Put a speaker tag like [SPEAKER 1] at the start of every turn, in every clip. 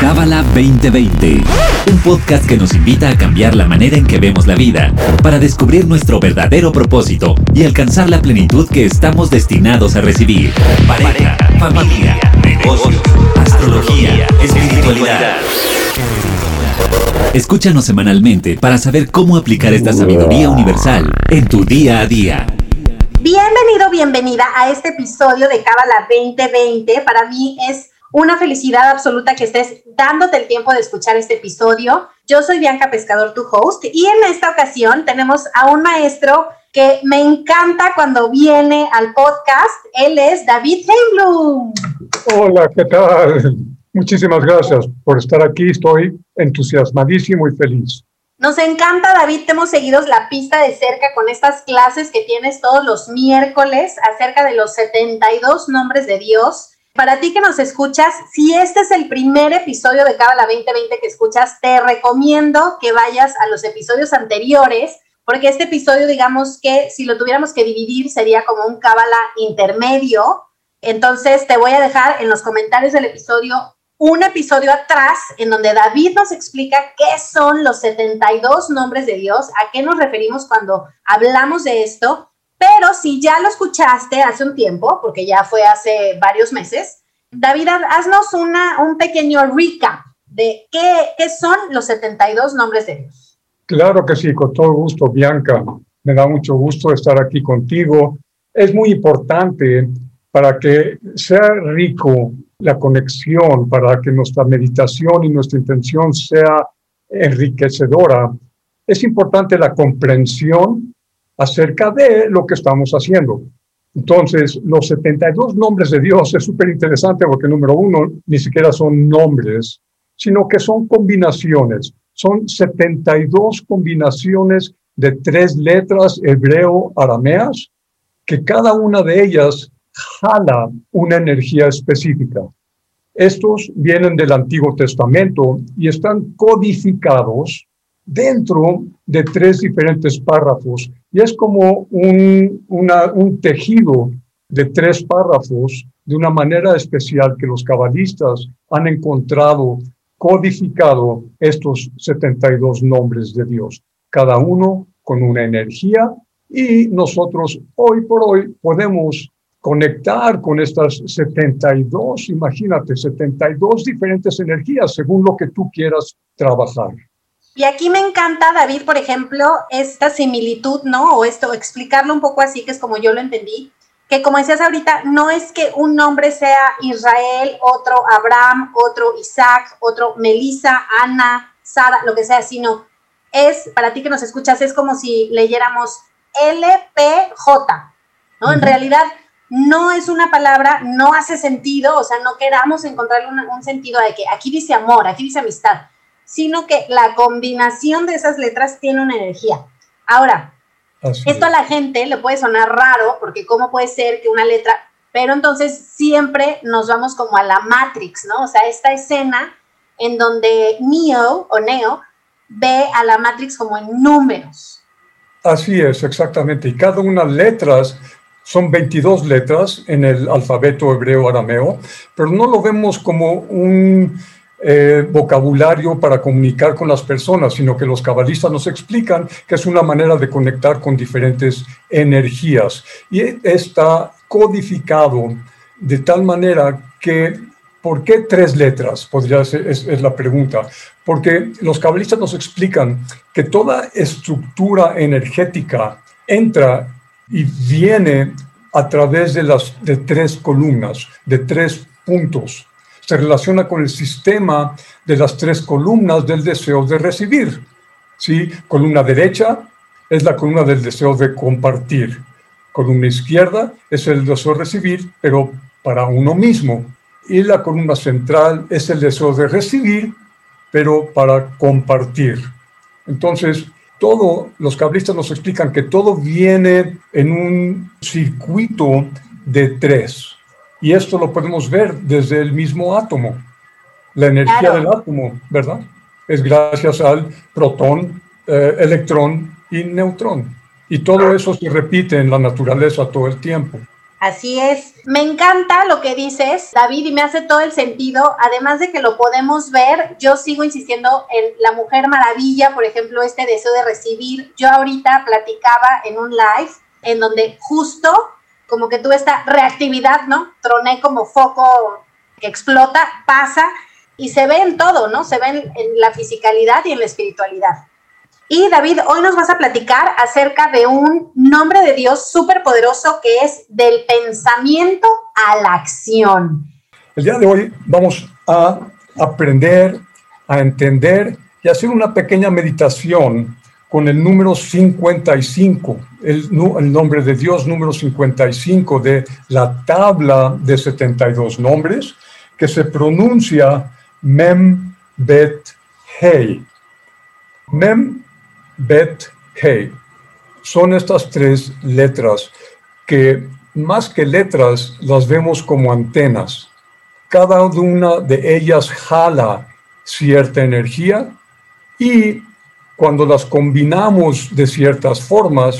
[SPEAKER 1] Cábala 2020, un podcast que nos invita a cambiar la manera en que vemos la vida, para descubrir nuestro verdadero propósito y alcanzar la plenitud que estamos destinados a recibir. Pareja, familia, negocios, astrología, espiritualidad. Escúchanos semanalmente para saber cómo aplicar esta sabiduría universal en tu día a día.
[SPEAKER 2] Bienvenido, bienvenida a este episodio de Cábala 2020. Para mí es una felicidad absoluta que estés dándote el tiempo de escuchar este episodio. Yo soy Bianca Pescador, tu host, y en esta ocasión tenemos a un maestro que me encanta cuando viene al podcast. Él es David Heimblum.
[SPEAKER 3] Hola, ¿qué tal? Muchísimas gracias por estar aquí. Estoy entusiasmadísimo y feliz.
[SPEAKER 2] Nos encanta, David. Te hemos seguido la pista de cerca con estas clases que tienes todos los miércoles acerca de los 72 nombres de Dios. Para ti que nos escuchas, si este es el primer episodio de Cábala 2020 que escuchas, te recomiendo que vayas a los episodios anteriores, porque este episodio, digamos que si lo tuviéramos que dividir, sería como un Cábala intermedio. Entonces, te voy a dejar en los comentarios del episodio un episodio atrás en donde David nos explica qué son los 72 nombres de Dios, a qué nos referimos cuando hablamos de esto pero si ya lo escuchaste hace un tiempo, porque ya fue hace varios meses, David, haznos una, un pequeño recap de qué, qué son los 72 nombres de Dios.
[SPEAKER 3] Claro que sí, con todo gusto, Bianca. Me da mucho gusto estar aquí contigo. Es muy importante para que sea rico la conexión, para que nuestra meditación y nuestra intención sea enriquecedora. Es importante la comprensión acerca de lo que estamos haciendo. Entonces, los 72 nombres de Dios es súper interesante porque número uno, ni siquiera son nombres, sino que son combinaciones. Son 72 combinaciones de tres letras hebreo-arameas, que cada una de ellas jala una energía específica. Estos vienen del Antiguo Testamento y están codificados dentro de tres diferentes párrafos y es como un, un tejido de tres párrafos de una manera especial que los cabalistas han encontrado codificado estos 72 nombres de Dios, cada uno con una energía y nosotros hoy por hoy podemos conectar con estas 72, imagínate, 72 diferentes energías según lo que tú quieras trabajar.
[SPEAKER 2] Y aquí me encanta, David, por ejemplo, esta similitud, ¿no? O esto, explicarlo un poco así, que es como yo lo entendí, que como decías ahorita, no es que un nombre sea Israel, otro Abraham, otro Isaac, otro Melissa, Ana, Sara, lo que sea, sino es, para ti que nos escuchas, es como si leyéramos LPJ, ¿no? En realidad no es una palabra, no hace sentido, o sea, no queramos encontrarle un sentido de que aquí dice amor, aquí dice amistad sino que la combinación de esas letras tiene una energía. Ahora, esto a la gente le puede sonar raro, porque cómo puede ser que una letra, pero entonces siempre nos vamos como a la Matrix, ¿no? O sea, esta escena en donde Neo o Neo ve a la Matrix como en números.
[SPEAKER 3] Así es, exactamente. Y cada una de letras son 22 letras en el alfabeto hebreo arameo, pero no lo vemos como un eh, vocabulario para comunicar con las personas, sino que los cabalistas nos explican que es una manera de conectar con diferentes energías. Y está codificado de tal manera que, ¿por qué tres letras? Podría ser, es, es la pregunta. Porque los cabalistas nos explican que toda estructura energética entra y viene a través de las de tres columnas, de tres puntos se relaciona con el sistema de las tres columnas del deseo de recibir. ¿sí? Columna derecha es la columna del deseo de compartir. Columna izquierda es el deseo de recibir, pero para uno mismo. Y la columna central es el deseo de recibir, pero para compartir. Entonces, todo, los cablistas nos explican que todo viene en un circuito de tres. Y esto lo podemos ver desde el mismo átomo. La energía del átomo, ¿verdad? Es gracias al protón, eh, electrón y neutrón. Y todo eso se repite en la naturaleza todo el tiempo.
[SPEAKER 2] Así es. Me encanta lo que dices, David, y me hace todo el sentido. Además de que lo podemos ver, yo sigo insistiendo en la Mujer Maravilla, por ejemplo, este deseo de recibir. Yo ahorita platicaba en un live en donde justo como que tuve esta reactividad, ¿no? Troné como foco que explota, pasa y se ve en todo, ¿no? Se ve en, la fisicalidad y en la espiritualidad. Y David, hoy nos vas a platicar acerca de un nombre de Dios súper poderoso que es del pensamiento a la acción.
[SPEAKER 3] El día de hoy vamos a aprender, a entender y hacer una pequeña meditación con el número 55, el, el, nombre de Dios número 55 de la tabla de 72 nombres, que se pronuncia Mem Bet Hei. Mem Bet, Hey. Son estas tres letras que más que letras las vemos como antenas. Cada una de ellas jala cierta energía y cuando las combinamos de ciertas formas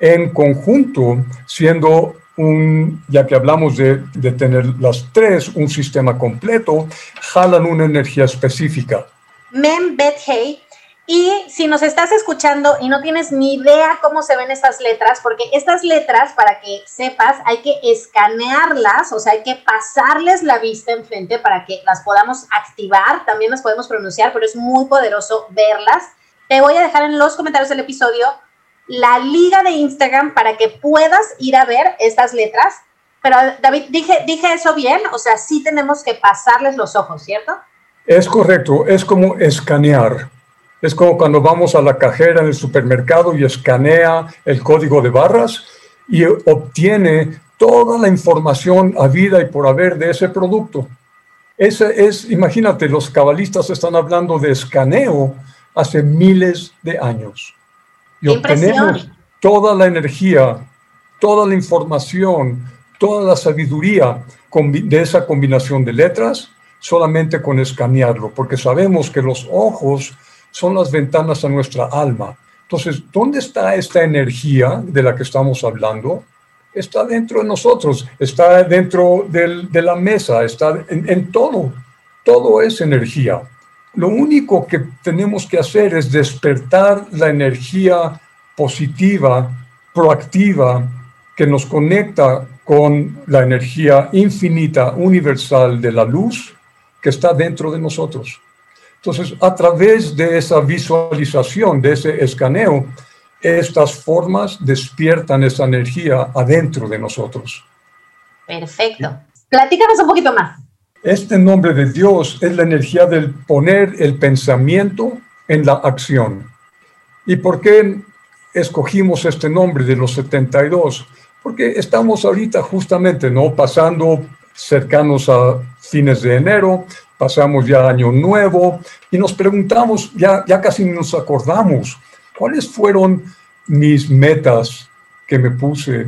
[SPEAKER 3] en conjunto, siendo un, ya que hablamos de, de tener las tres, un sistema completo, jalan una energía específica.
[SPEAKER 2] Mem Bet Hey y si nos estás escuchando y no tienes ni idea cómo se ven estas letras, porque estas letras, para que sepas, hay que escanearlas, o sea, hay que pasarles la vista enfrente para que las podamos activar, también las podemos pronunciar, pero es muy poderoso verlas. Te voy a dejar en los comentarios del episodio la liga de Instagram para que puedas ir a ver estas letras. Pero David, dije, dije eso bien, o sea, sí tenemos que pasarles los ojos, ¿cierto?
[SPEAKER 3] Es correcto, es como escanear. Es como cuando vamos a la cajera en el supermercado y escanea el código de barras y obtiene toda la información a vida y por haber de ese producto. Ese es, imagínate, los cabalistas están hablando de escaneo hace miles de años. Y obtenemos toda la energía, toda la información, toda la sabiduría de esa combinación de letras solamente con escanearlo, porque sabemos que los ojos son las ventanas a nuestra alma. Entonces, ¿dónde está esta energía de la que estamos hablando? Está dentro de nosotros, está dentro de la mesa, está en, en todo. Todo es energía. Lo único que tenemos que hacer es despertar la energía positiva, proactiva, que nos conecta con la energía infinita, universal de la luz que está dentro de nosotros. Entonces, a través de esa visualización, de ese escaneo, estas formas despiertan esa energía adentro de nosotros.
[SPEAKER 2] Perfecto. Platícanos un poquito más.
[SPEAKER 3] Este nombre de Dios es la energía del poner el pensamiento en la acción. ¿Y por qué escogimos este nombre de los 72? Porque estamos ahorita justamente, ¿no? Pasando cercanos a fines de enero, pasamos ya año nuevo y nos preguntamos, ya, ya casi nos acordamos, ¿cuáles fueron mis metas que me puse?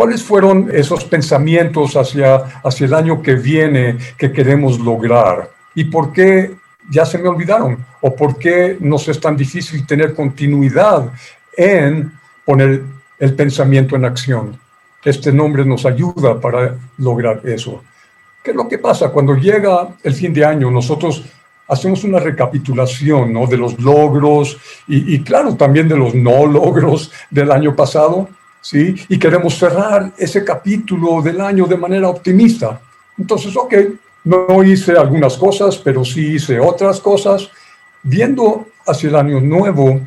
[SPEAKER 3] ¿Cuáles fueron esos pensamientos hacia, hacia el año que viene que queremos lograr? ¿Y por qué ya se me olvidaron? ¿O por qué nos es tan difícil tener continuidad en poner el pensamiento en acción? Este nombre nos ayuda para lograr eso. ¿Qué es lo que pasa? Cuando llega el fin de año, nosotros hacemos una recapitulación de los logros y, claro, también de los no logros del año pasado, ¿sí? Y queremos cerrar ese capítulo del año de manera optimista. Entonces, ok, no hice algunas cosas, pero sí hice otras cosas, viendo hacia el año nuevo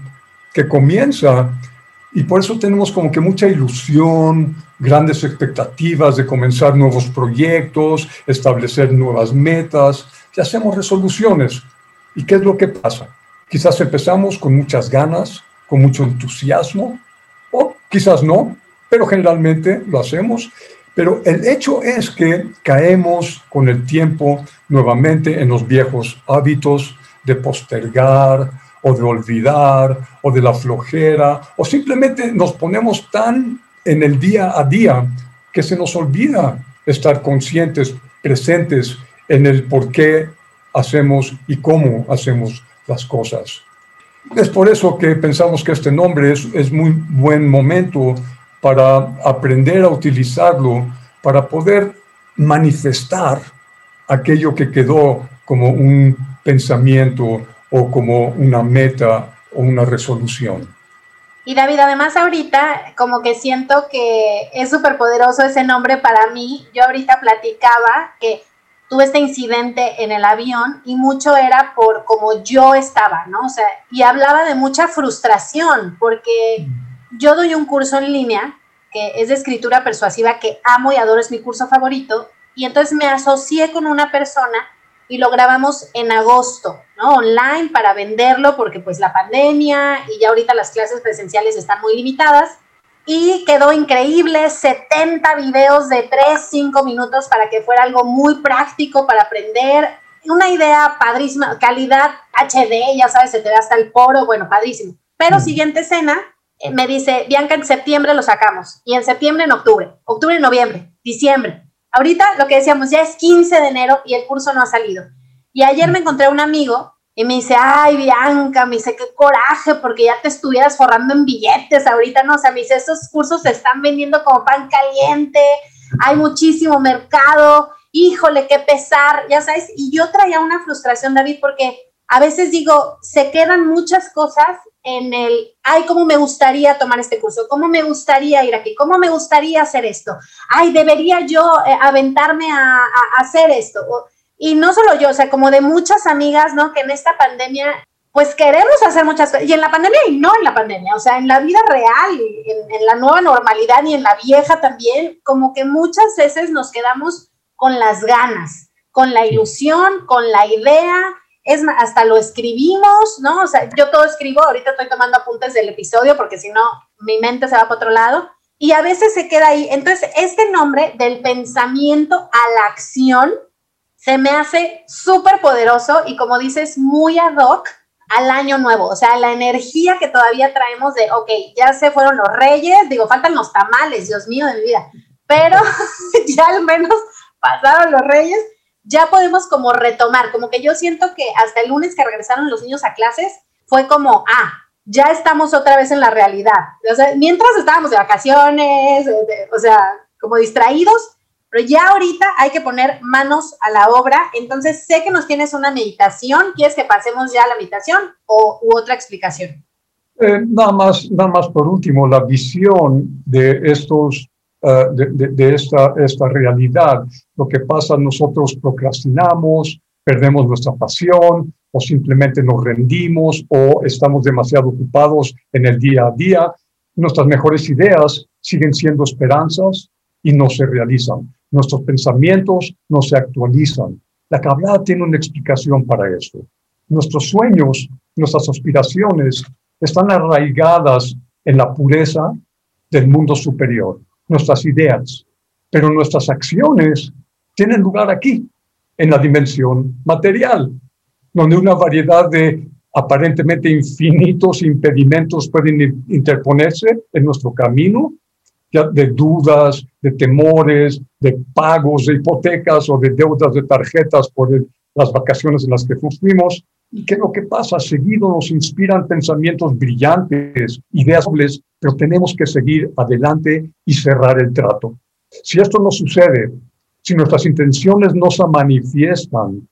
[SPEAKER 3] que comienza, y por eso tenemos como que mucha ilusión, grandes expectativas de comenzar nuevos proyectos, establecer nuevas metas, y hacemos resoluciones. ¿Y qué es lo que pasa? Quizás empezamos con muchas ganas, con mucho entusiasmo, o quizás no, pero generalmente lo hacemos. Pero el hecho es que caemos con el tiempo nuevamente en los viejos hábitos de postergar o de olvidar o de la flojera o simplemente nos ponemos tan en el día a día que se nos olvida estar conscientes, presentes en el por qué hacemos y cómo hacemos las cosas. Es por eso que pensamos que este nombre es, es muy buen momento para aprender a utilizarlo, para poder manifestar aquello que quedó como un pensamiento o como una meta o una resolución.
[SPEAKER 2] Y David, además ahorita como que siento que es súper poderoso ese nombre para mí. Yo ahorita platicaba que tuve este incidente en el avión y mucho era por como yo estaba, ¿no? O sea, y hablaba de mucha frustración porque yo doy un curso en línea que es de escritura persuasiva que amo y adoro, es mi curso favorito, y entonces me asocié con una persona y lo grabamos en agosto, ¿no? Online para venderlo porque pues la pandemia y ya ahorita las clases presenciales están muy limitadas y quedó increíble, 70 videos de 3, 5 minutos para que fuera algo muy práctico para aprender, una idea padrísima, calidad HD, ya sabes, se te da hasta el poro, bueno, padrísimo. Pero mm. siguiente escena, eh, me dice, Bianca, en septiembre lo sacamos, y en septiembre, en octubre, octubre, noviembre, diciembre. Ahorita lo que decíamos, ya es 15 de enero y el curso no ha salido. Y ayer me encontré un amigo y me dice, ay, Bianca, me dice, qué coraje, porque ya te estuvieras forrando en billetes ahorita, ¿no? O sea, me dice, esos cursos se están vendiendo como pan caliente, hay muchísimo mercado, híjole, qué pesar, ya sabes. Y yo traía una frustración, David, porque a veces digo, se quedan muchas cosas en el, ay, cómo me gustaría tomar este curso, cómo me gustaría ir aquí, cómo me gustaría hacer esto, ay, debería yo eh, aventarme a, a, hacer esto. Y no solo yo, o sea, como de muchas amigas, ¿no? Que en esta pandemia, pues queremos hacer muchas cosas, y en la pandemia y no en la pandemia, o sea, en la vida real, en, en la nueva normalidad y en la vieja también, como que muchas veces nos quedamos con las ganas, con la ilusión, con la idea, es hasta lo escribimos, ¿no? O sea, yo todo escribo, ahorita estoy tomando apuntes del episodio porque si no, mi mente se va para otro lado y a veces se queda ahí. Entonces, este nombre del pensamiento a la acción se me hace súper poderoso y como dices, muy ad hoc al año nuevo, o sea, la energía que todavía traemos de, ok, ya se fueron los reyes, digo, faltan los tamales, Dios mío de mi vida, pero ya al menos pasaron los reyes ya podemos como retomar, como que yo siento que hasta el lunes que regresaron los niños a clases fue como, ah, ya estamos otra vez en la realidad. O sea, mientras estábamos de vacaciones, o sea, como distraídos, pero ya ahorita hay que poner manos a la obra. Entonces, sé que nos tienes una meditación. ¿Quieres que pasemos ya a la meditación o u otra explicación?
[SPEAKER 3] Eh, nada más, nada más por último, la visión de estos eh, de, esta, esta realidad. Lo que pasa, nosotros procrastinamos, perdemos nuestra pasión o simplemente nos rendimos o estamos demasiado ocupados en el día a día. Nuestras mejores ideas siguen siendo esperanzas y no se realizan. Nuestros pensamientos no se actualizan. La Kabbalah tiene una explicación para esto. Nuestros sueños, nuestras aspiraciones están arraigadas en la pureza del mundo superior nuestras ideas, pero nuestras acciones tienen lugar aquí, en la dimensión material, donde una variedad de aparentemente infinitos impedimentos pueden interponerse en nuestro camino, de dudas, de temores, de pagos de hipotecas o de deudas de tarjetas por las vacaciones en las que fuimos. ¿Y qué es lo que pasa? Seguido nos inspiran pensamientos brillantes, ideas dobles, pero tenemos que seguir adelante y cerrar el trato. Si esto no sucede, si nuestras intenciones no se manifiestan,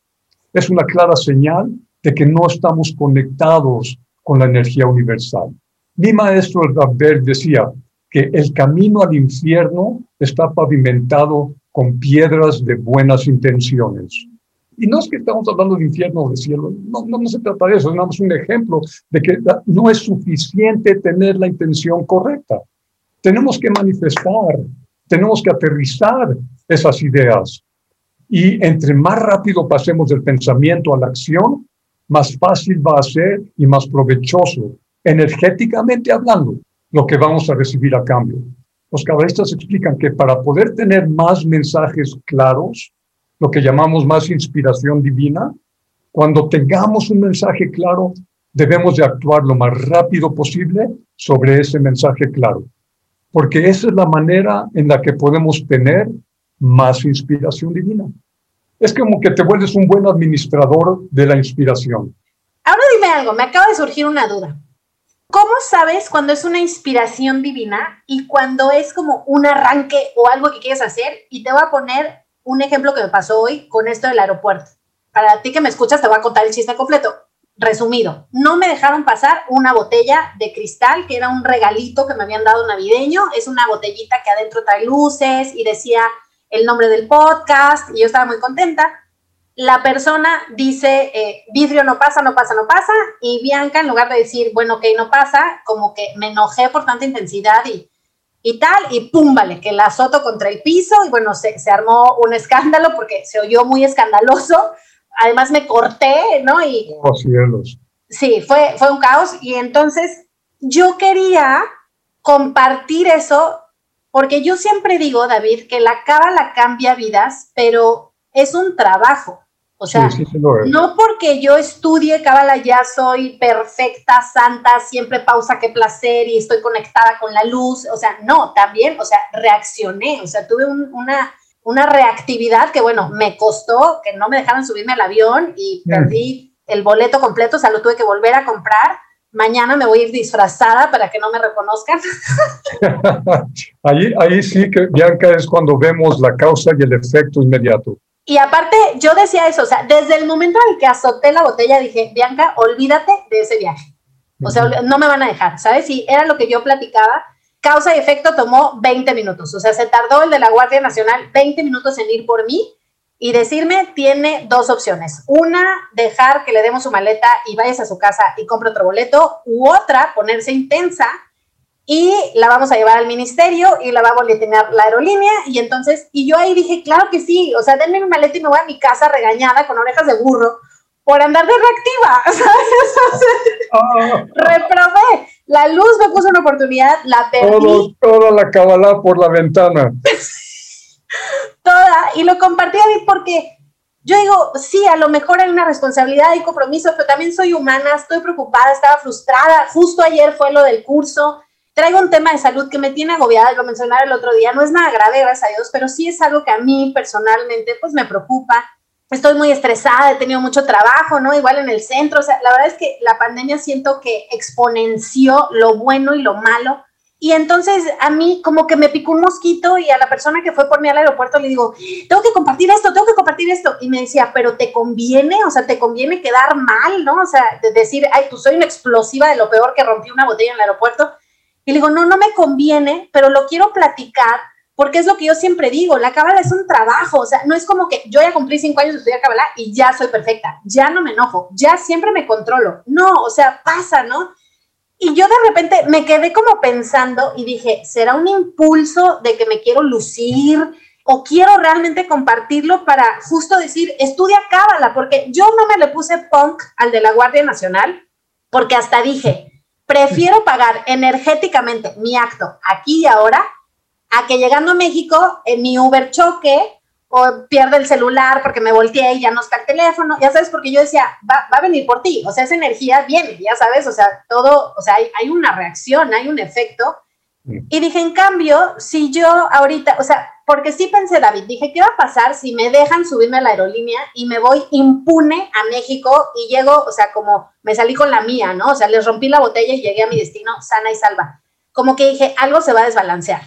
[SPEAKER 3] es una clara señal de que no estamos conectados con la energía universal. Mi maestro el decía que el camino al infierno está pavimentado con piedras de buenas intenciones. Y no es que estamos hablando de infierno o de cielo, no, no, se trata de eso, es un ejemplo de que no es suficiente tener la intención correcta. Tenemos que manifestar, tenemos que aterrizar esas ideas. Y entre más rápido pasemos del pensamiento a la acción, más fácil va a ser y más provechoso, energéticamente hablando, lo que vamos a recibir a cambio. Los cabalistas explican que para poder tener más mensajes claros, lo que llamamos más inspiración divina, cuando tengamos un mensaje claro, debemos de actuar lo más rápido posible sobre ese mensaje claro, porque esa es la manera en la que podemos tener más inspiración divina. Es como que te vuelves un buen administrador de la inspiración.
[SPEAKER 2] Ahora dime algo, me acaba de surgir una duda. ¿Cómo sabes cuando es una inspiración divina y cuando es como un arranque o algo que quieres hacer? Y te voy a poner un ejemplo que me pasó hoy con esto del aeropuerto. Para ti que me escuchas, te voy a contar el chiste completo. Resumido, no me dejaron pasar una botella de cristal, que era un regalito que me habían dado navideño. Es una botellita que adentro trae luces y decía el nombre del podcast y yo estaba muy contenta la persona dice, eh, vidrio no pasa, no pasa, no pasa, y Bianca en lugar de decir, bueno, ok, no pasa, como que me enojé por tanta intensidad y, y tal, y pum, vale, que la azoto contra el piso, y bueno, se, se armó un escándalo porque se oyó muy escandaloso, además me corté, ¿no? Y,
[SPEAKER 3] oh, cielos.
[SPEAKER 2] Sí, fue, fue un caos, y entonces yo quería compartir eso, porque yo siempre digo, David, que la cábala cambia vidas, pero es un trabajo. O sea, no porque yo estudie Cábala ya soy perfecta, santa, siempre pausa, qué placer y estoy conectada con la luz. O sea, no, también, o sea, reaccioné, o sea, tuve una, una reactividad que, bueno, me costó que no me dejaran subirme al avión y perdí el boleto completo, o sea, lo tuve que volver a comprar. Mañana me voy a ir disfrazada para que no me reconozcan.
[SPEAKER 3] ahí, ahí sí que, Bianca, es cuando vemos la causa y el efecto inmediato.
[SPEAKER 2] Y aparte, yo decía eso, o sea, desde el momento en el que azoté la botella, dije, Bianca, olvídate de ese viaje. O sea, no me van a dejar, ¿sabes? Y era lo que yo platicaba. Causa y efecto tomó 20 minutos. O sea, se tardó el de la Guardia Nacional 20 minutos en ir por mí y decirme, tiene dos opciones. Una, dejar que le demos su maleta y vayas a su casa y compre otro boleto. U otra, ponerse intensa y la vamos a llevar al ministerio y la va a boletear la aerolínea y entonces, y yo ahí dije, claro que sí, o sea, denme mi maleta y me voy a mi casa regañada con orejas de burro por andar de reactiva, ¿sabes? Reprobé. La luz me puso una oportunidad, la perdí.
[SPEAKER 3] toda la cabalá por la ventana.
[SPEAKER 2] toda, y lo compartí a mí porque yo digo, sí, a lo mejor hay una responsabilidad y compromiso, pero también soy humana, estoy preocupada, estaba frustrada. Justo ayer fue lo del curso traigo un tema de salud que me tiene agobiada, lo mencionaba el otro día, no es nada grave, gracias a Dios, pero sí es algo que a mí personalmente pues me preocupa. Estoy muy estresada, he tenido mucho trabajo, ¿no? Igual en el centro, o sea, la verdad es que la pandemia siento que exponenció lo bueno y lo malo. Y entonces a mí como que me picó un mosquito y a la persona que fue por mí al aeropuerto le digo, tengo que compartir esto, tengo que compartir esto. Y me decía, pero te conviene, o sea, te conviene quedar mal, ¿no? O sea, de decir, ay, pues soy una explosiva de lo peor que rompí una botella en el aeropuerto. Y le digo, no, no me conviene, pero lo quiero platicar porque es lo que yo siempre digo, la cábala es un trabajo, o sea, no es como que yo ya cumplí cinco años de estudiar cábala y ya soy perfecta, ya no me enojo, ya siempre me controlo. No, o sea, pasa, ¿no? Y yo de repente me quedé como pensando y dije, ¿será un impulso de que me quiero lucir o quiero realmente compartirlo para justo decir, estudia cábala? Porque yo no me le puse punk al de la Guardia Nacional, porque hasta dije, Prefiero pagar energéticamente mi acto aquí y ahora a que llegando a México en mi Uber choque o pierda el celular porque me volteé y ya no está el teléfono, ya sabes, porque yo decía, va, a venir por ti, o sea, esa energía viene, ya sabes, o sea, todo, o sea, hay, hay una reacción, hay un efecto. Y dije, en cambio, si yo ahorita, o sea, porque sí pensé, David, dije, ¿qué va a pasar si me dejan subirme a la aerolínea y me voy impune a México y llego, o sea, como me salí con la mía, ¿no? O sea, les rompí la botella y llegué a mi destino sana y salva. Como que dije, algo se va a desbalancear.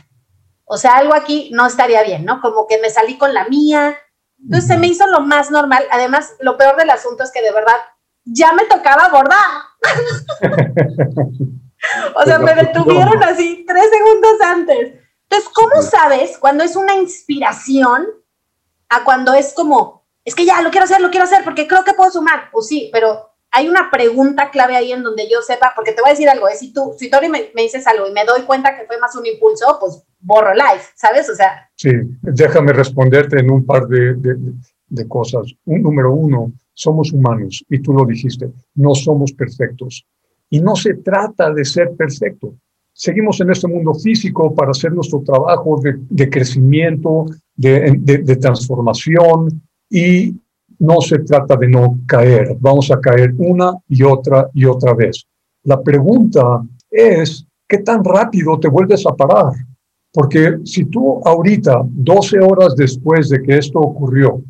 [SPEAKER 2] O sea, algo aquí no estaría bien, ¿no? Como que me salí con la mía. Entonces se me hizo lo más normal. Además, lo peor del asunto es que de verdad ya me tocaba abordar. o sea, me detuvieron así tres segundos antes. Entonces, ¿cómo sabes cuando es una inspiración a cuando es como, es que ya lo quiero hacer, lo quiero hacer porque creo que puedo sumar? Pues sí, pero hay una pregunta clave ahí en donde yo sepa, porque te voy a decir algo, es si tú, si Tori me, me, dices algo y me doy cuenta que fue más un impulso, pues borro live, ¿sabes? O sea.
[SPEAKER 3] Sí, déjame responderte en un par de, de, de cosas. Un, número uno, somos humanos, y tú lo dijiste, no somos perfectos. Y no se trata de ser perfecto seguimos en este mundo físico para hacer nuestro trabajo de, crecimiento, de, transformación y no se trata de no caer, vamos a caer una y otra y otra vez. La pregunta es, ¿qué tan rápido te vuelves a parar? Porque si tú ahorita, 12 horas después de que esto ocurrió,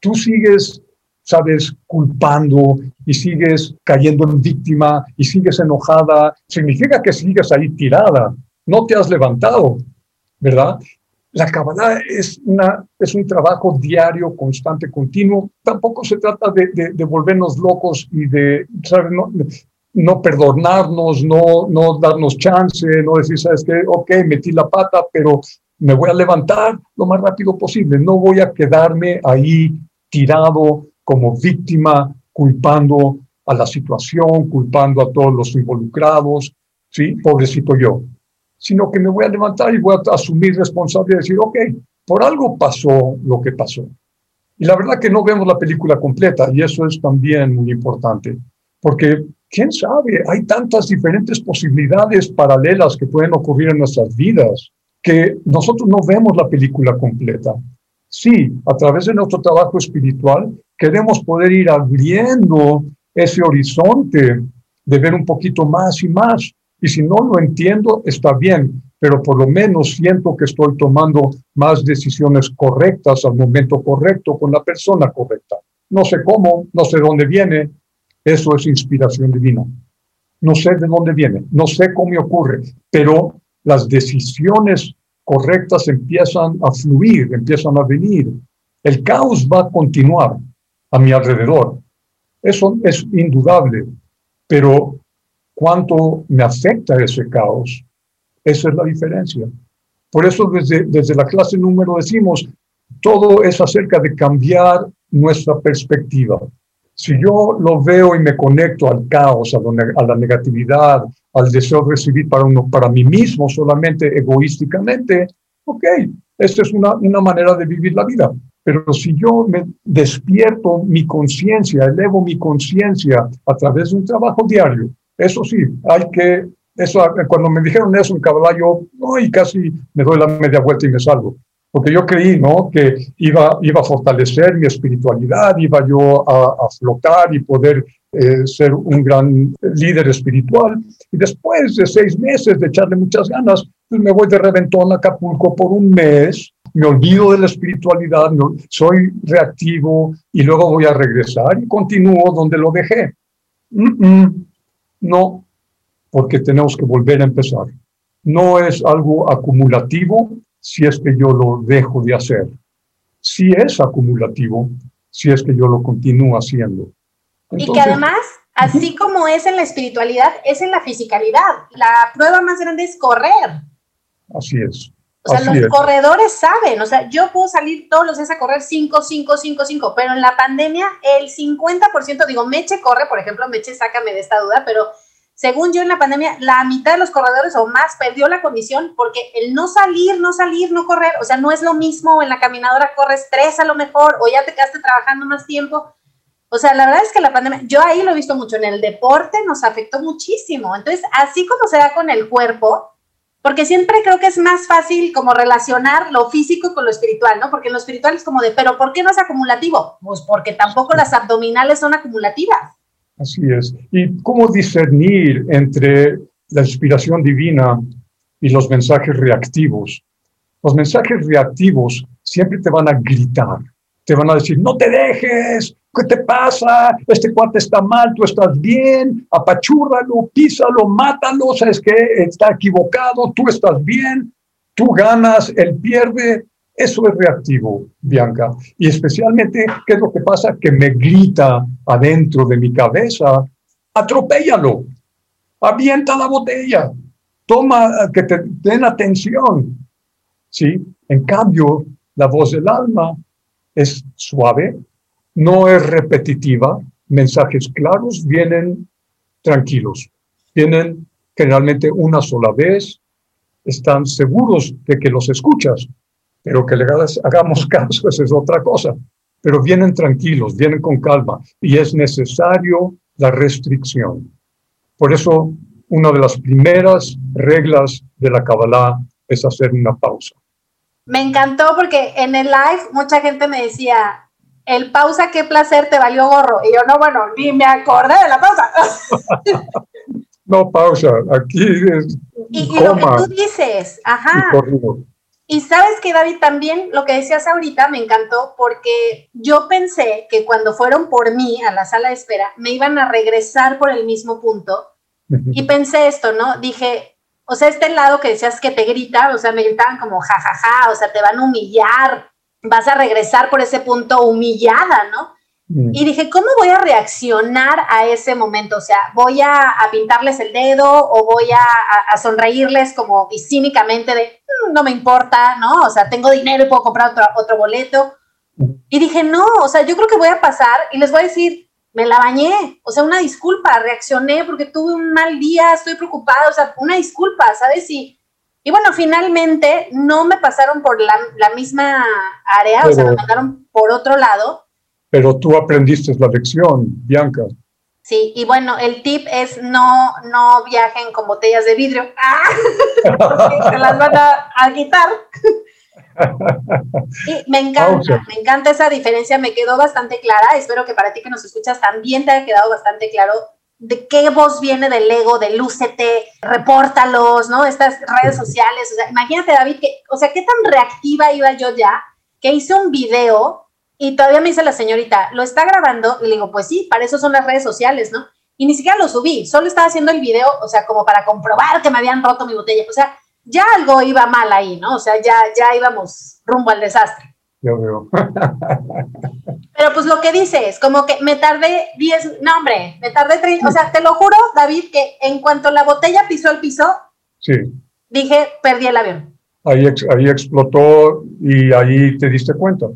[SPEAKER 3] tú sigues sabes, culpando y sigues cayendo en víctima y sigues enojada, significa que sigues ahí tirada, no te has levantado, ¿verdad? La Kabbalah es, una, es un trabajo diario, constante, continuo. Tampoco se trata de, de, volvernos locos y de, ¿sabes? No, no perdonarnos, no, no darnos chance, no decir, ¿sabes qué? Ok, metí la pata, pero me voy a levantar lo más rápido posible. No voy a quedarme ahí tirado como víctima, culpando a la situación, culpando a todos los involucrados, ¿sí? Pobrecito yo. Sino que me voy a levantar y voy a asumir responsabilidad y decir, ok, por algo pasó lo que pasó. Y la verdad que no vemos la película completa y eso es también muy importante, porque quién sabe, hay tantas diferentes posibilidades paralelas que pueden ocurrir en nuestras vidas que nosotros no vemos la película completa. Sí, a través de nuestro trabajo espiritual queremos poder ir abriendo ese horizonte de ver un poquito más y más. Y si no lo entiendo, está bien, pero por lo menos siento que estoy tomando más decisiones correctas al momento correcto con la persona correcta. No sé cómo, no sé dónde viene, eso es inspiración divina. No sé de dónde viene, no sé cómo me ocurre, pero las decisiones correctas empiezan a fluir, empiezan a venir. El caos va a continuar a mi alrededor. Eso es indudable, pero cuánto me afecta ese caos, esa es la diferencia. Por eso desde, desde la clase número decimos, todo es acerca de cambiar nuestra perspectiva. Si yo lo veo y me conecto al caos, a, la negatividad, al deseo de recibir para, uno, para mí mismo solamente egoísticamente, ok, esta es una, una manera de vivir la vida. Pero si yo me despierto mi conciencia, elevo mi conciencia a través de un trabajo diario, eso sí, hay que, eso, cuando me dijeron eso en caballo, no, y casi me doy la media vuelta y me salgo porque yo creí ¿no? que iba, iba a fortalecer mi espiritualidad, iba yo a, flotar y poder eh, ser un gran líder espiritual. Y después de seis meses de echarle muchas ganas, pues me voy de reventón a Acapulco por un mes, me olvido de la espiritualidad, soy reactivo y luego voy a regresar y continúo donde lo dejé. No, porque tenemos que volver a empezar. No es algo acumulativo, si es que yo lo dejo de hacer. Si es acumulativo, si es que yo lo continúo haciendo.
[SPEAKER 2] y que además, así como es en la espiritualidad, es en la fisicalidad. La prueba más grande es correr.
[SPEAKER 3] Así es.
[SPEAKER 2] O sea, los corredores saben, o sea, yo puedo salir todos los días a correr 5, 5, 5, 5, pero en la pandemia el 50%, digo, Meche corre, por ejemplo, Meche, sácame de esta duda, pero según yo en la pandemia, la mitad de los corredores o más perdió la condición porque el no salir, no salir, no correr, o sea, no es lo mismo en la caminadora corres tres a lo mejor o ya te quedaste trabajando más tiempo. O sea, la verdad es que la pandemia, yo ahí lo he visto mucho, en el deporte nos afectó muchísimo. Entonces, así como se da con el cuerpo, porque siempre creo que es más fácil como relacionar lo físico con lo espiritual, ¿no? Porque lo espiritual es como de, pero ¿por qué no es acumulativo? Pues porque tampoco las abdominales son acumulativas.
[SPEAKER 3] Así es. ¿Y cómo discernir entre la inspiración divina y los mensajes reactivos? Los mensajes reactivos siempre te van a gritar, te van a decir, no te dejes, ¿qué te pasa? Este cuate está mal, tú estás bien, apachúrralo, písalo, mátalo, sabes que está equivocado, tú estás bien, tú ganas, él pierde. Eso es reactivo, Bianca. Y especialmente, ¿qué es lo que pasa? Que me grita adentro de mi cabeza, atropéllalo, avienta la botella, toma, que te den atención. ¿Sí? En cambio, la voz del alma es suave, no es repetitiva, mensajes claros vienen tranquilos, vienen generalmente una sola vez, están seguros de que los escuchas, pero que le hagamos caso, esa es otra cosa. Pero vienen tranquilos, vienen con calma y es necesario la restricción. Por eso, una de las primeras reglas de la Kabbalah es hacer una pausa.
[SPEAKER 2] Me encantó porque en el live mucha gente me decía, el pausa, qué placer, te valió gorro. Y yo, no, bueno, ni me acordé de la pausa.
[SPEAKER 3] no, pausa, aquí es.
[SPEAKER 2] Y, y lo que tú dices, ajá. Y sabes que David, también lo que decías ahorita me encantó porque yo pensé que cuando fueron por mí a la sala de espera me iban a regresar por el mismo punto y pensé esto, ¿no? Dije, o sea, este lado que decías que te grita, o sea, me gritaban como jajaja, o sea, te van a humillar, vas a regresar por ese punto humillada, ¿no? Mm. Y dije, ¿cómo voy a reaccionar a ese momento? O sea, ¿voy a, pintarles el dedo o voy a, sonreírles como cínicamente de, mm, no me importa, ¿no? O sea, tengo dinero y puedo comprar otro, otro boleto. Mm. Y dije, no, o sea, yo creo que voy a pasar y les voy a decir, me la bañé, o sea, una disculpa, reaccioné porque tuve un mal día, estoy preocupada, o sea, una disculpa, ¿sabes? Y, y bueno, finalmente no me pasaron por la, misma área, o sea, me mandaron por otro lado.
[SPEAKER 3] Pero tú aprendiste la lección, Bianca.
[SPEAKER 2] Sí, y bueno, el tip es no, no viajen con botellas de vidrio, ¡Ah! se las van a, a quitar. Sí, me encanta, me encanta esa diferencia, me quedó bastante clara. Espero que para ti que nos escuchas también te haya quedado bastante claro de qué voz viene del ego, de lúcete, repórtalos, ¿no? Estas redes sociales. O sea, imagínate, David, que, o sea, qué tan reactiva iba yo ya que hice un video y todavía me dice la señorita, lo está grabando. Y le digo, pues sí, para eso son las redes sociales, ¿no? Y ni siquiera lo subí, solo estaba haciendo el video, o sea, como para comprobar que me habían roto mi botella. O sea, ya algo iba mal ahí, ¿no? O sea, ya, ya íbamos rumbo al desastre.
[SPEAKER 3] Yo veo.
[SPEAKER 2] Pero pues lo que dice es como que me tardé 10, no hombre, me tardé 30, o sea, te lo juro, David, que en cuanto la botella pisó el piso,
[SPEAKER 3] sí.
[SPEAKER 2] dije, perdí el avión.
[SPEAKER 3] Ahí, ahí explotó y ahí te diste cuenta.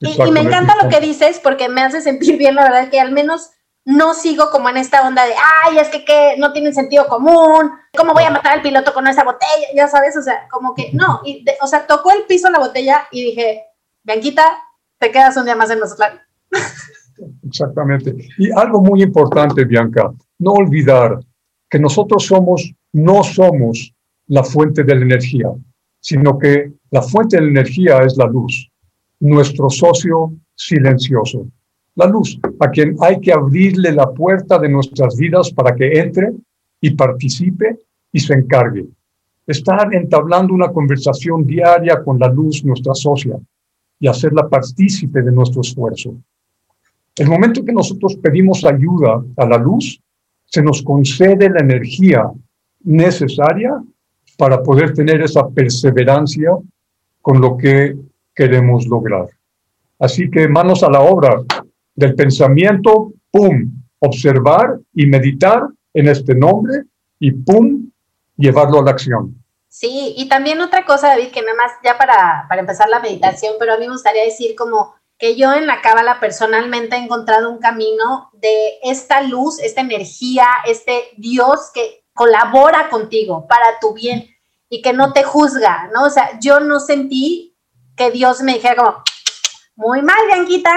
[SPEAKER 2] Y, y, me encanta lo que dices porque me hace sentir bien, la verdad, que al menos no sigo como en esta onda de, ay, es que, no tienen sentido común, ¿cómo voy a matar al piloto con esa botella? Ya sabes, o sea, como que no, y o sea, tocó el piso la botella y dije, Bianquita, te quedas un día más en los
[SPEAKER 3] Exactamente. Y algo muy importante, Bianca, no olvidar que nosotros somos, no somos la fuente de la energía, sino que la fuente de la energía es la luz, nuestro socio silencioso la luz, a quien hay que abrirle la puerta de nuestras vidas para que entre y participe y se encargue. Estar entablando una conversación diaria con la luz, nuestra socia, y hacerla partícipe de nuestro esfuerzo. El momento que nosotros pedimos ayuda a la luz, se nos concede la energía necesaria para poder tener esa perseverancia con lo que queremos lograr. Así que manos a la obra, del pensamiento, ¡pum!, observar y meditar en este nombre y ¡pum!, llevarlo a la acción.
[SPEAKER 2] Sí, y también otra cosa, David, que nada más ya para, para empezar la meditación, pero a mí me gustaría decir como que yo en la Cábala personalmente he encontrado un camino de esta luz, esta energía, este Dios que colabora contigo para tu bien y que no te juzga, ¿no? O sea, yo no sentí que Dios me dijera como, muy mal, Bianquita,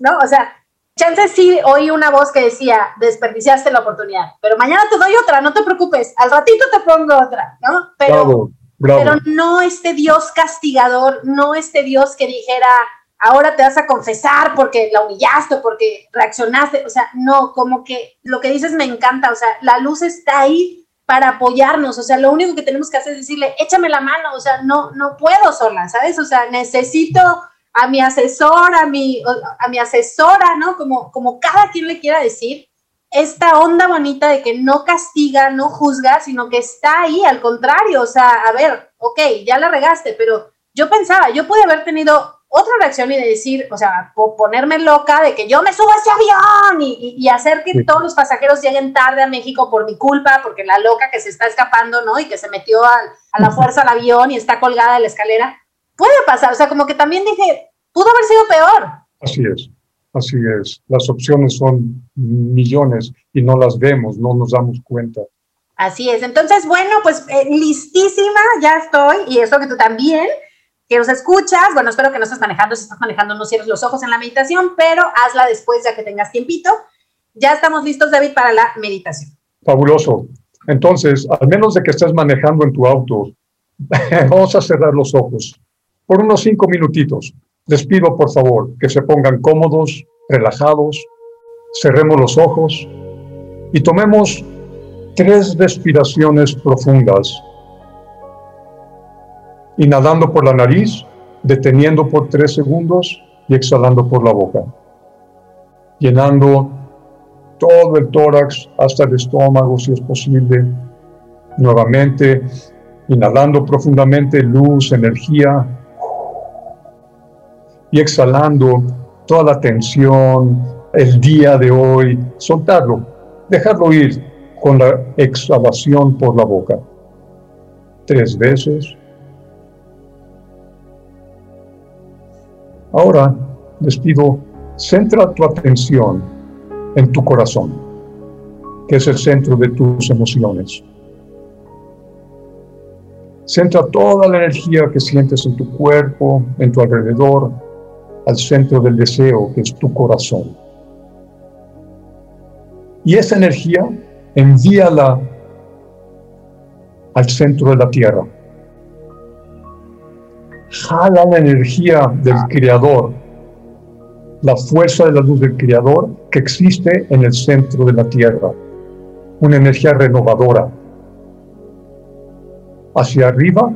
[SPEAKER 2] ¿no? O sea, chances sí oí una voz que decía, desperdiciaste la oportunidad, pero mañana te doy otra, no te preocupes, al ratito te pongo otra, ¿no? Pero, pero no este Dios castigador, no este Dios que dijera, ahora te vas a confesar porque la humillaste, porque reaccionaste, o sea, no, como que lo que dices me encanta, o sea, la luz está ahí para apoyarnos, o sea, lo único que tenemos que hacer es decirle, échame la mano, o sea, no, no puedo sola, ¿sabes? O sea, necesito a mi asesor, a mi, a mi asesora, ¿no? Como, como cada quien le quiera decir, esta onda bonita de que no castiga, no juzga, sino que está ahí, al contrario, o sea, a ver, ok, ya la regaste, pero yo pensaba, yo pude haber tenido otra reacción y de decir, o sea, ponerme loca de que yo me subo a ese avión y, y, hacer que todos los pasajeros lleguen tarde a México por mi culpa, porque la loca que se está escapando, ¿no? Y que se metió a, a la fuerza al avión y está colgada de la escalera puede pasar, o sea, como que también dije, pudo haber sido peor.
[SPEAKER 3] Así es, así es. Las opciones son millones y no las vemos, no nos damos cuenta.
[SPEAKER 2] Así es. Entonces, bueno, pues eh, listísima, ya estoy, y eso que tú también, que nos escuchas, bueno, espero que no estés manejando, si estás manejando no cierres los ojos en la meditación, pero hazla después ya que tengas tiempito. Ya estamos listos, David, para la meditación.
[SPEAKER 3] Fabuloso. Entonces, al menos de que estés manejando en tu auto, vamos a cerrar los ojos por unos cinco minutitos. Les pido, por favor, que se pongan cómodos, relajados, cerremos los ojos y tomemos tres respiraciones profundas. Inhalando por la nariz, deteniendo por tres segundos y exhalando por la boca. Llenando todo el tórax hasta el estómago si es posible. Nuevamente, inhalando profundamente luz, energía. Y exhalando toda la tensión, el día de hoy, soltarlo, dejarlo ir con la exhalación por la boca. Tres veces. Ahora les pido, centra tu atención en tu corazón, que es el centro de tus emociones. Centra toda la energía que sientes en tu cuerpo, en tu alrededor, al centro del deseo, que es tu corazón. Y esa energía envíala al centro de la tierra. Jala la energía del Creador, la fuerza de la luz del Creador que existe en el centro de la tierra. Una energía renovadora. Hacia arriba,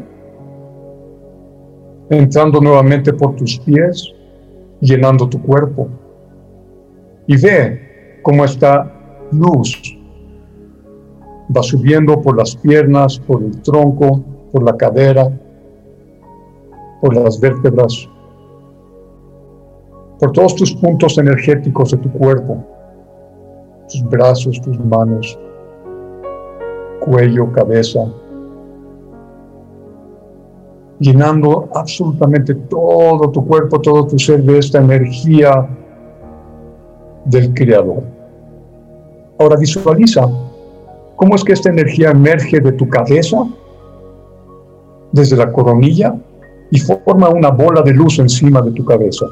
[SPEAKER 3] entrando nuevamente por tus pies, llenando tu cuerpo. Y ve cómo esta luz va subiendo por las piernas, por el tronco, por la cadera, por las vértebras, por todos tus puntos energéticos de tu cuerpo, tus brazos, tus manos, cuello, cabeza, llenando absolutamente todo tu cuerpo, todo tu ser de esta energía del Creador. Ahora visualiza cómo es que esta energía emerge de tu cabeza, desde la coronilla, y forma una bola de luz encima de tu cabeza.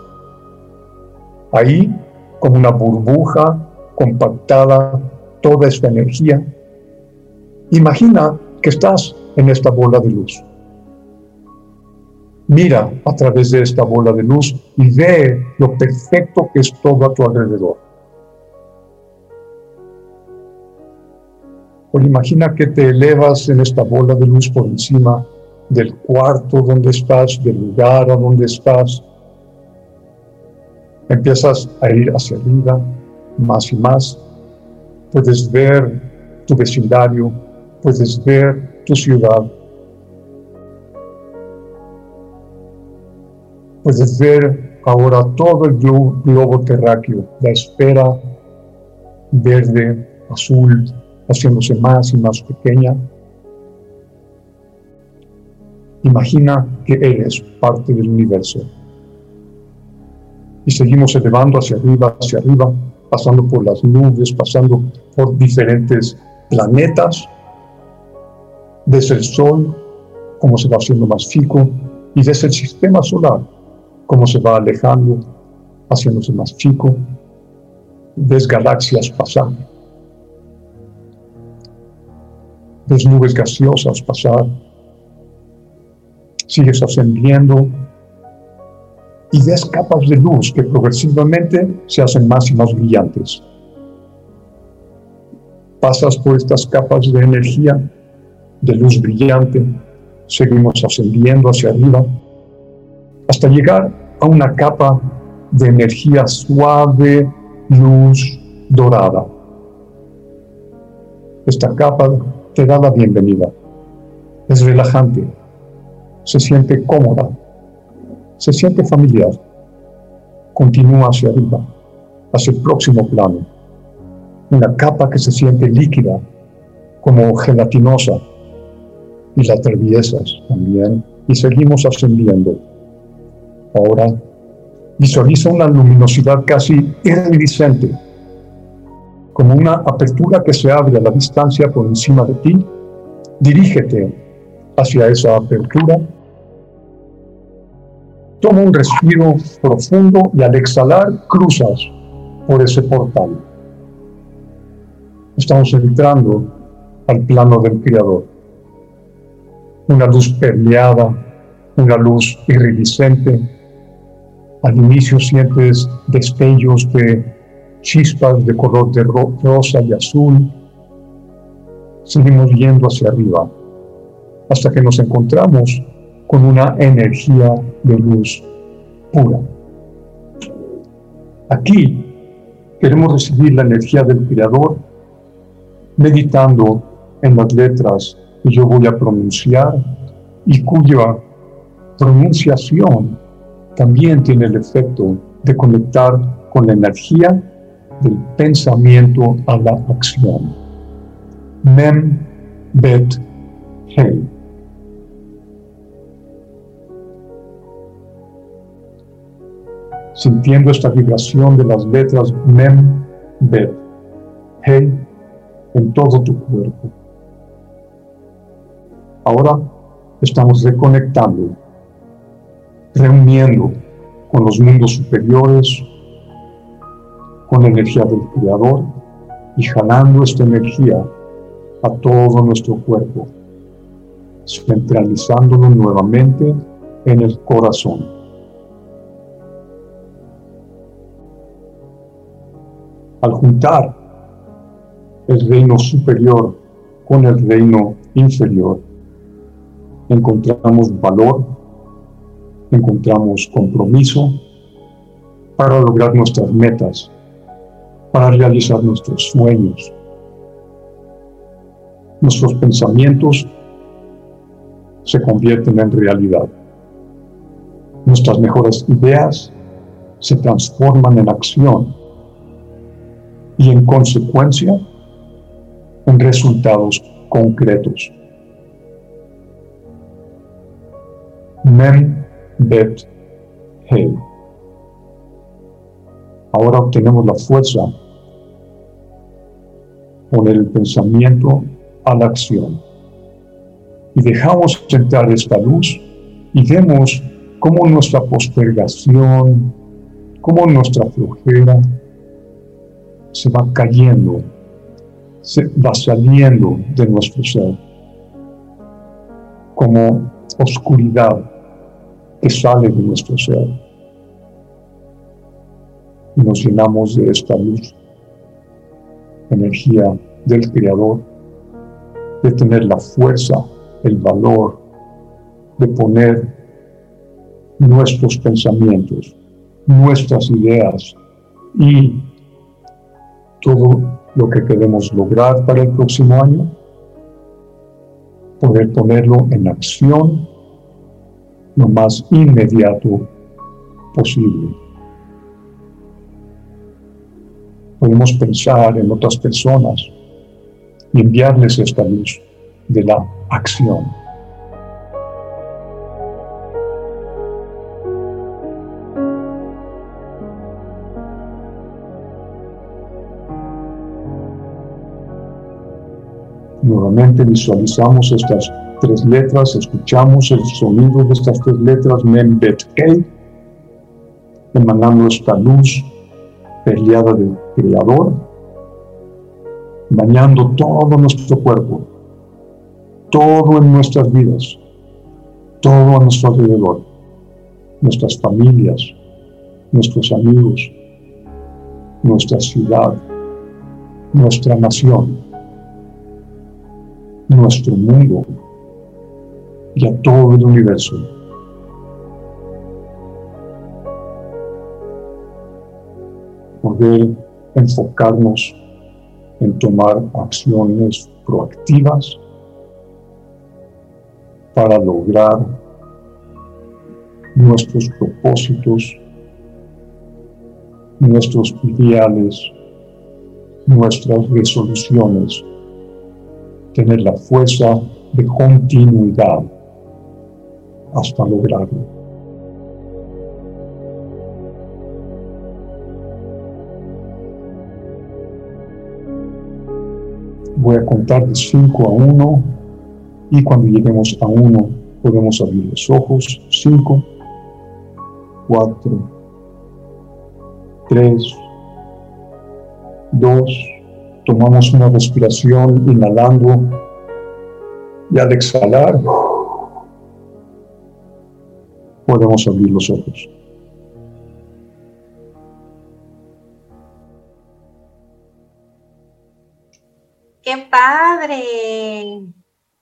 [SPEAKER 3] Ahí, como una burbuja compactada, toda esta energía. Imagina que estás en esta bola de luz. Mira a través de esta bola de luz y ve lo perfecto que es todo a tu alrededor. O imagina que te elevas en esta bola de luz por encima del cuarto donde estás, del lugar a donde estás. Empiezas a ir hacia arriba, más y más. Puedes ver tu vecindario, puedes ver tu ciudad, puedes ver ahora todo el globo, terráqueo, la esfera verde, azul, haciéndose más y más pequeña. Imagina que eres parte del universo. Y seguimos elevando hacia arriba, hacia arriba, pasando por las nubes, pasando por diferentes planetas, desde el Sol, como se va haciendo más chico, y desde el sistema solar, cómo se va alejando, haciéndose más chico, ves galaxias pasar, ves nubes gaseosas pasar, sigues ascendiendo y ves capas de luz que progresivamente se hacen más y más brillantes. Pasas por estas capas de energía, de luz brillante, seguimos ascendiendo hacia arriba, hasta llegar a una capa de energía suave, luz dorada. Esta capa te da la bienvenida. Es relajante, se siente cómoda, se siente familiar. Continúa hacia arriba, hacia el próximo plano. Una capa que se siente líquida, como gelatinosa, y la atraviesas también, y seguimos ascendiendo Ahora visualiza una luminosidad casi iridiscente, como una apertura que se abre a la distancia por encima de ti. Dirígete hacia esa apertura. Toma un respiro profundo y al exhalar cruzas por ese portal. Estamos entrando al plano del Creador. Una luz permeada, una luz iridiscente al inicio sientes destellos de chispas de color de rosa y azul. Seguimos yendo hacia arriba hasta que nos encontramos con una energía de luz pura. Aquí queremos recibir la energía del Creador meditando en las letras que yo voy a pronunciar y cuya pronunciación también tiene el efecto de conectar con la energía del pensamiento a la acción. Mem, Bet, Hey. Sintiendo esta vibración de las letras Mem, Bet, Hey en todo tu cuerpo. Ahora estamos reconectando, reuniendo con los mundos superiores, con la energía del Creador y jalando esta energía a todo nuestro cuerpo, centralizándolo nuevamente en el corazón. Al juntar el reino superior con el reino inferior, encontramos valor, encontramos compromiso para lograr nuestras metas, para realizar nuestros sueños. Nuestros pensamientos se convierten en realidad. Nuestras mejores ideas se transforman en acción y en consecuencia en resultados concretos. Mem, Bet, Hey. Ahora obtenemos la fuerza poner el pensamiento a la acción. Y dejamos entrar esta luz y vemos cómo nuestra postergación, cómo nuestra flojera se va cayendo se va saliendo de nuestro ser como oscuridad que sale de nuestro ser. Y nos llenamos de esta luz, energía del Creador, de tener la fuerza, el valor de poner nuestros pensamientos, nuestras ideas y todo lo que queremos lograr para el próximo año, poder ponerlo en acción lo más inmediato posible. Podemos pensar en otras personas y enviarles esta luz de la acción. Nuevamente visualizamos estas tres letras, escuchamos el sonido de estas tres letras, Mem, Bet, Kei, emanando esta luz peleada del Creador, bañando todo nuestro cuerpo, todo en nuestras vidas, todo a nuestro alrededor, nuestras familias, nuestros amigos, nuestra ciudad, nuestra nación nuestro mundo y a todo el universo. Poder enfocarnos en tomar acciones proactivas para lograr nuestros propósitos, nuestros ideales, nuestras resoluciones tener la fuerza de continuidad hasta lograrlo. Voy a contar de 5 a 1 y cuando lleguemos a 1 podemos abrir los ojos. 5, 4, 3, 2, Tomamos una respiración inhalando y al exhalar podemos abrir los ojos.
[SPEAKER 2] ¡Qué padre!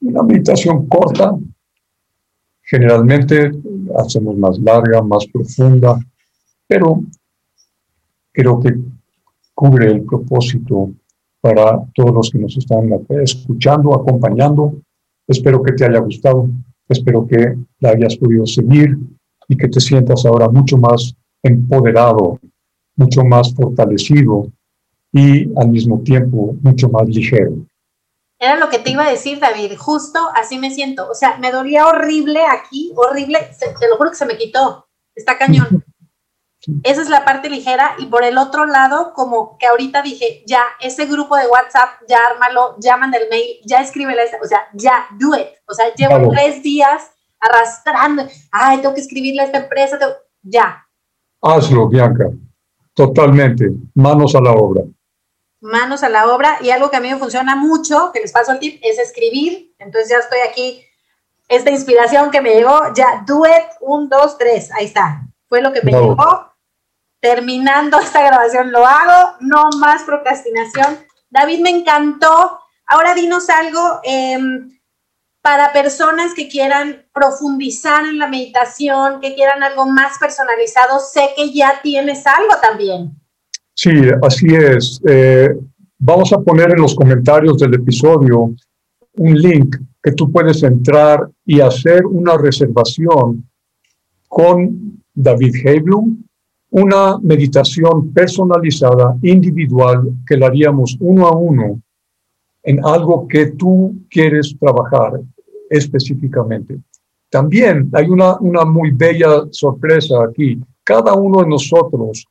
[SPEAKER 3] Una meditación corta, Generalmente hacemos más larga, más profunda, pero creo que cubre el propósito para todos los que nos están escuchando, acompañando. Espero que te haya gustado, espero que la hayas podido seguir y que te sientas ahora mucho más empoderado, mucho más fortalecido y al mismo tiempo mucho más ligero.
[SPEAKER 2] Era lo que te iba a decir, David. Justo así me siento. O sea, me dolía horrible aquí, horrible. te lo juro que se me quitó. Está cañón. Esa es la parte ligera. Y por el otro lado, como que ahorita dije, ya, ese grupo de WhatsApp, ya ármalo, ya manda el mail, ya escríbele. O sea, ya, do it. O sea, llevo tres días arrastrando. Ay, tengo que escribirle a esta empresa. Ya.
[SPEAKER 3] Hazlo, Bianca. Totalmente. Manos a la obra
[SPEAKER 2] manos a la obra y algo que a mí me funciona mucho, que les paso el tip, es escribir. Entonces ya estoy aquí, esta inspiración que me llegó, ya, do it, un, dos, tres, ahí está. Fue lo que me llegó. Terminando esta grabación lo hago, no más procrastinación. David, me encantó. Ahora dinos algo em, para personas que quieran profundizar en la meditación, que quieran algo más personalizado. Sé que ya tienes algo también.
[SPEAKER 3] Sí, así es. Eh, vamos a poner en los comentarios del episodio un link que tú puedes entrar y hacer una reservación con David Heiblum, una meditación personalizada, individual, que la haríamos uno a uno en algo que tú quieres trabajar específicamente. También hay una, una muy bella sorpresa aquí. Cada uno de nosotros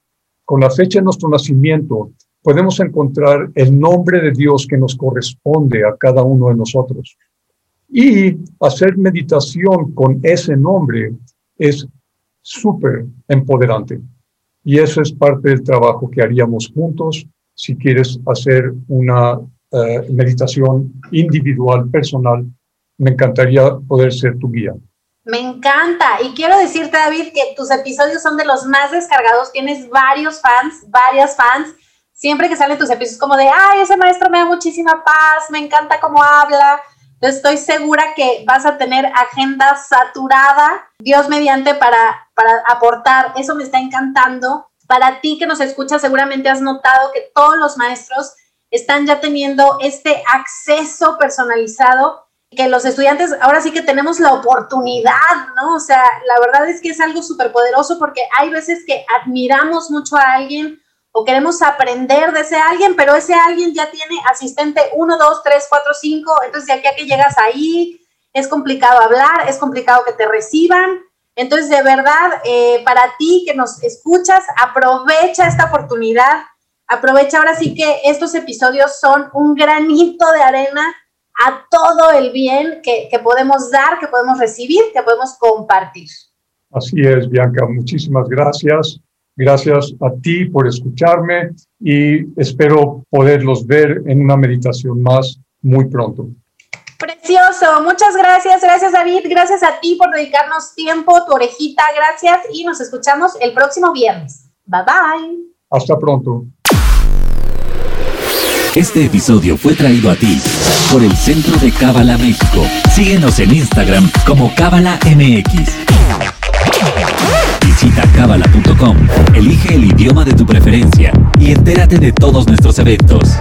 [SPEAKER 3] con la fecha de nuestro nacimiento, podemos encontrar el nombre de Dios que nos corresponde a cada uno de nosotros. Y hacer meditación con ese nombre es súper empoderante. Y eso es parte del trabajo que haríamos juntos si quieres hacer una eh, meditación individual, personal. Me encantaría poder ser tu guía.
[SPEAKER 2] Me encanta. Y quiero decirte, David, que tus episodios son de los más descargados. Tienes varios fans, varias fans. Siempre que salen tus episodios, como de, ay, ese maestro me da muchísima paz, me encanta cómo habla. Estoy segura que vas a tener agenda saturada, Dios mediante, para, para aportar. Eso me está encantando. Para ti que nos escuchas, seguramente has notado que todos los maestros están ya teniendo este acceso personalizado que los estudiantes ahora sí que tenemos la oportunidad, ¿no? O sea, la verdad es que es algo súper poderoso porque hay veces que admiramos mucho a alguien o queremos aprender de ese alguien, pero ese alguien ya tiene asistente 1, 2, 3, 4, 5, entonces de aquí a que llegas ahí es complicado hablar, es complicado que te reciban. Entonces, de verdad, eh, para ti que nos escuchas, aprovecha esta oportunidad, aprovecha ahora sí que estos episodios son un granito de arena a todo el bien que, podemos dar, que podemos recibir, que podemos compartir.
[SPEAKER 3] Así es, Bianca. Muchísimas gracias. Gracias a ti por escucharme y espero poderlos ver en una meditación más muy pronto.
[SPEAKER 2] Muchas gracias, gracias David, gracias a ti por dedicarnos tiempo, tu orejita, gracias y nos escuchamos el próximo viernes. Bye bye.
[SPEAKER 3] Hasta pronto.
[SPEAKER 1] Este episodio fue traído a ti por el Centro de Cábala México. Síguenos en Instagram como Cábala MX. Visita cábala.com, elige el idioma de tu preferencia y entérate de todos nuestros eventos.